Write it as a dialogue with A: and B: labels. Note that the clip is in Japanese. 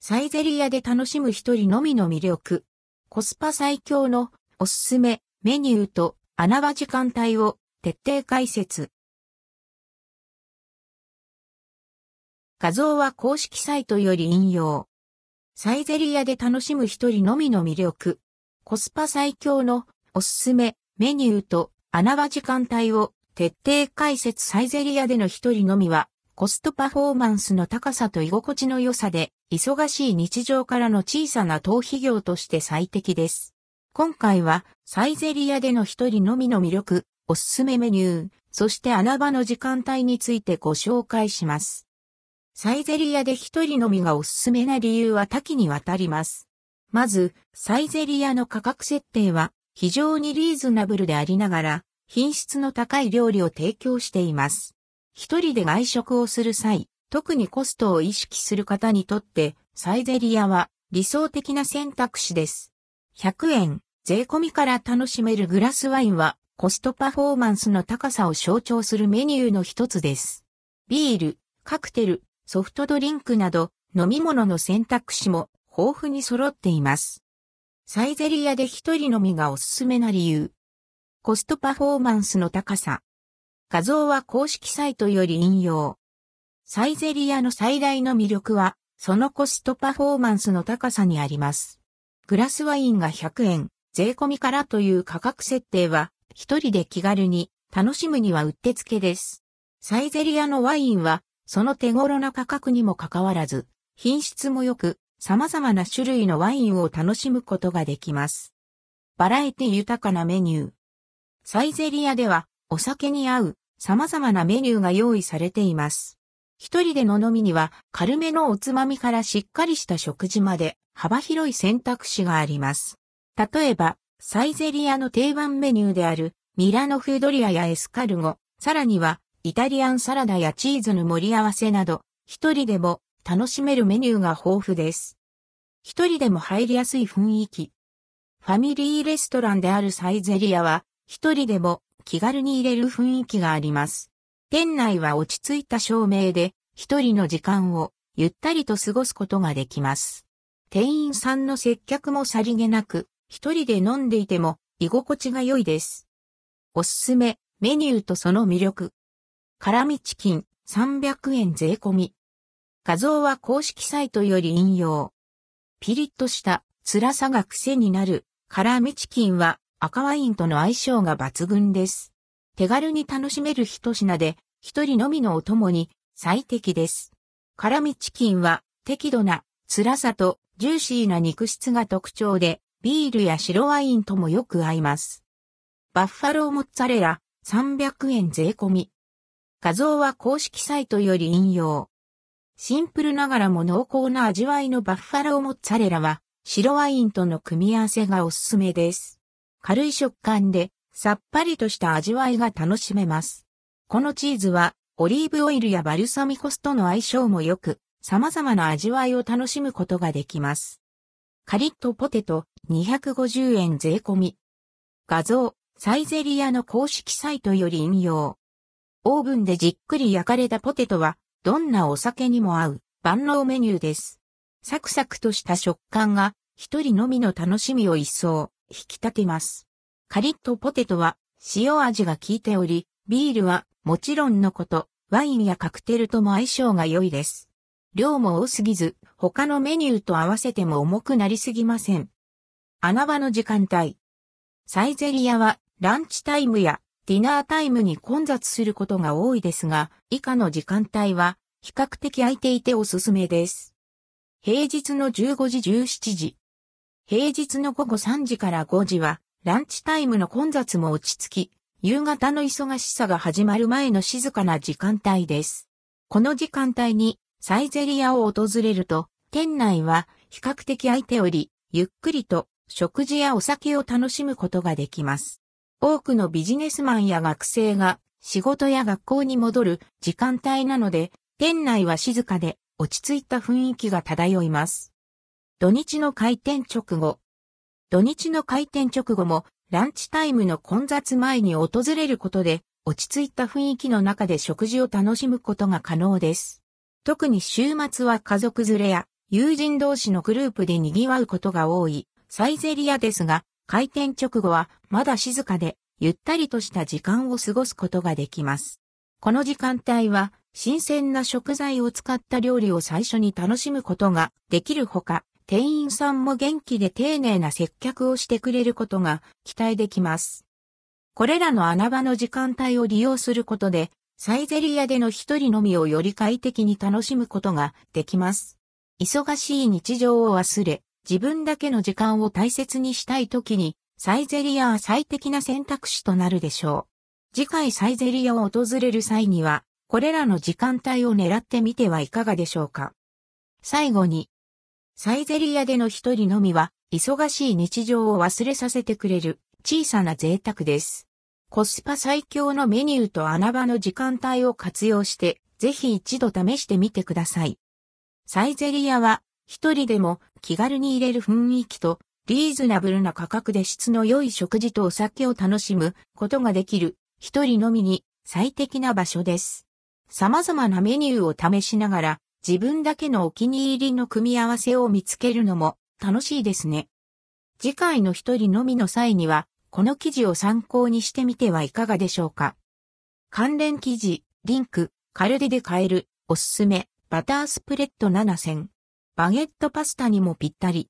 A: サイゼリヤで楽しむ一人のみの魅力。コスパ最強のおすすめメニューと穴場時間帯を徹底解説。画像は公式サイトより引用。サイゼリヤで楽しむ一人のみの魅力。コスパ最強のおすすめメニューと穴場時間帯を徹底解説サイゼリヤでの一人のみはコストパフォーマンスの高さと居心地の良さで、忙しい日常からの小さな逃避業として最適です。今回は、サイゼリヤでの一人のみの魅力、おすすめメニュー、そして穴場の時間帯についてご紹介します。サイゼリヤで一人のみがおすすめな理由は多岐にわたります。まず、サイゼリヤの価格設定は非常にリーズナブルでありながら、品質の高い料理を提供しています。一人で外食をする際、特にコストを意識する方にとって、サイゼリヤは理想的な選択肢です。100円、税込みから楽しめるグラスワインは、コストパフォーマンスの高さを象徴するメニューの一つです。ビール、カクテル、ソフトドリンクなど、飲み物の選択肢も豊富に揃っています。サイゼリヤで一人飲みがおすすめな理由。コストパフォーマンスの高さ。画像は公式サイトより引用。サイゼリヤの最大の魅力は、そのコストパフォーマンスの高さにあります。グラスワインが100円、税込みからという価格設定は、一人で気軽に楽しむにはうってつけです。サイゼリヤのワインは、その手頃な価格にもかかわらず、品質も良く、様々な種類のワインを楽しむことができます。バラエティ豊かなメニュー。サイゼリヤでは、お酒に合う様々なメニューが用意されています。一人での飲みには軽めのおつまみからしっかりした食事まで幅広い選択肢があります。例えば、サイゼリアの定番メニューであるミラノフードリアやエスカルゴ、さらにはイタリアンサラダやチーズの盛り合わせなど、一人でも楽しめるメニューが豊富です。一人でも入りやすい雰囲気。ファミリーレストランであるサイゼリアは、一人でも気軽に入れる雰囲気があります。店内は落ち着いた照明で、一人の時間をゆったりと過ごすことができます。店員さんの接客もさりげなく、一人で飲んでいても居心地が良いです。おすすめ、メニューとその魅力。辛味チキン300円税込み。画像は公式サイトより引用。ピリッとした辛さが癖になる辛味チキンは赤ワインとの相性が抜群です。手軽に楽しめる一品で、一人のみのお供に最適です。辛味チキンは適度な辛さとジューシーな肉質が特徴で、ビールや白ワインともよく合います。バッファローモッツァレラ300円税込み。画像は公式サイトより引用。シンプルながらも濃厚な味わいのバッファローモッツァレラは白ワインとの組み合わせがおすすめです。軽い食感でさっぱりとした味わいが楽しめます。このチーズはオリーブオイルやバルサミコ酢との相性も良く、様々な味わいを楽しむことができます。カリッとポテト250円税込み。画像、サイゼリアの公式サイトより引用。オーブンでじっくり焼かれたポテトは、どんなお酒にも合う万能メニューです。サクサクとした食感が、一人のみの楽しみを一層引き立てます。カリッとポテトは塩味が効いており、ビールはもちろんのこと、ワインやカクテルとも相性が良いです。量も多すぎず、他のメニューと合わせても重くなりすぎません。穴場の時間帯。サイゼリヤはランチタイムやディナータイムに混雑することが多いですが、以下の時間帯は比較的空いていておすすめです。平日の15時17時、平日の午後3時から5時は、ランチタイムの混雑も落ち着き、夕方の忙しさが始まる前の静かな時間帯です。この時間帯にサイゼリアを訪れると、店内は比較的空いており、ゆっくりと食事やお酒を楽しむことができます。多くのビジネスマンや学生が仕事や学校に戻る時間帯なので、店内は静かで落ち着いた雰囲気が漂います。土日の開店直後。土日の開店直後もランチタイムの混雑前に訪れることで落ち着いた雰囲気の中で食事を楽しむことが可能です。特に週末は家族連れや友人同士のグループで賑わうことが多いサイゼリアですが、開店直後はまだ静かでゆったりとした時間を過ごすことができます。この時間帯は新鮮な食材を使った料理を最初に楽しむことができるほか、店員さんも元気で丁寧な接客をしてくれることが期待できます。これらの穴場の時間帯を利用することで、サイゼリアでの一人のみをより快適に楽しむことができます。忙しい日常を忘れ、自分だけの時間を大切にしたい時に、サイゼリアは最適な選択肢となるでしょう。次回サイゼリアを訪れる際には、これらの時間帯を狙ってみてはいかがでしょうか。最後に、サイゼリアでの一人のみは、忙しい日常を忘れさせてくれる小さな贅沢です。コスパ最強のメニューと穴場の時間帯を活用して、ぜひ一度試してみてください。サイゼリアは、一人でも気軽に入れる雰囲気と、リーズナブルな価格で質の良い食事とお酒を楽しむことができる、一人のみに最適な場所です。様々なメニューを試しながら、自分だけのお気に入りの組み合わせを見つけるのも楽しいですね。次回の一人のみの際には、この記事を参考にしてみてはいかがでしょうか。関連記事、リンク、カルデで買える、おすすめ、バタースプレッド7選。バゲットパスタにもぴったり。